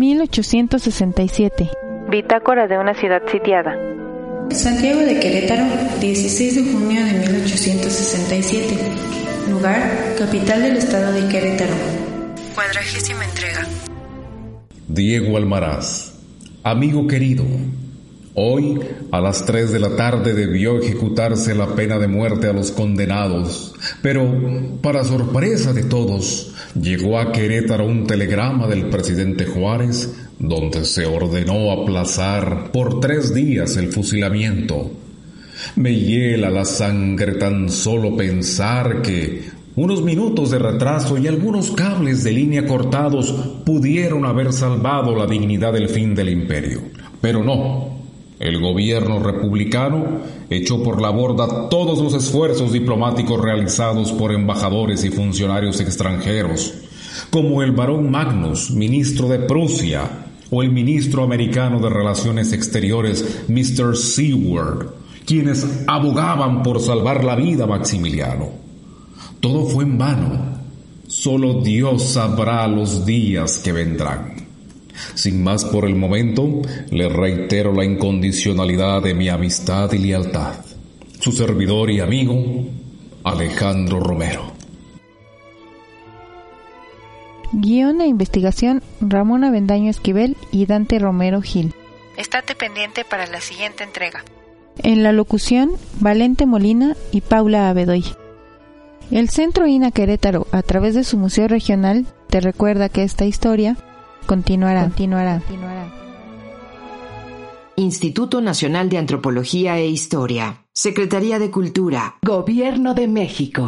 1867. Bitácora de una ciudad sitiada. Santiago de Querétaro, 16 de junio de 1867. Lugar, capital del estado de Querétaro. Cuadragésima entrega. Diego Almaraz, amigo querido, Hoy, a las 3 de la tarde, debió ejecutarse la pena de muerte a los condenados, pero, para sorpresa de todos, llegó a Querétaro un telegrama del presidente Juárez donde se ordenó aplazar por tres días el fusilamiento. Me hiela la sangre tan solo pensar que unos minutos de retraso y algunos cables de línea cortados pudieron haber salvado la dignidad del fin del imperio. Pero no, el gobierno republicano echó por la borda todos los esfuerzos diplomáticos realizados por embajadores y funcionarios extranjeros, como el barón Magnus, ministro de Prusia, o el ministro americano de Relaciones Exteriores, Mr. Seward, quienes abogaban por salvar la vida a Maximiliano. Todo fue en vano. Solo Dios sabrá los días que vendrán. Sin más por el momento, le reitero la incondicionalidad de mi amistad y lealtad. Su servidor y amigo, Alejandro Romero. Guión e investigación Ramón Avendaño Esquivel y Dante Romero Gil. Estate pendiente para la siguiente entrega. En la locución, Valente Molina y Paula Abedoy. El Centro INA Querétaro, a través de su Museo Regional, te recuerda que esta historia Continuará. Continuará. Instituto Nacional de Antropología e Historia. Secretaría de Cultura. Gobierno de México.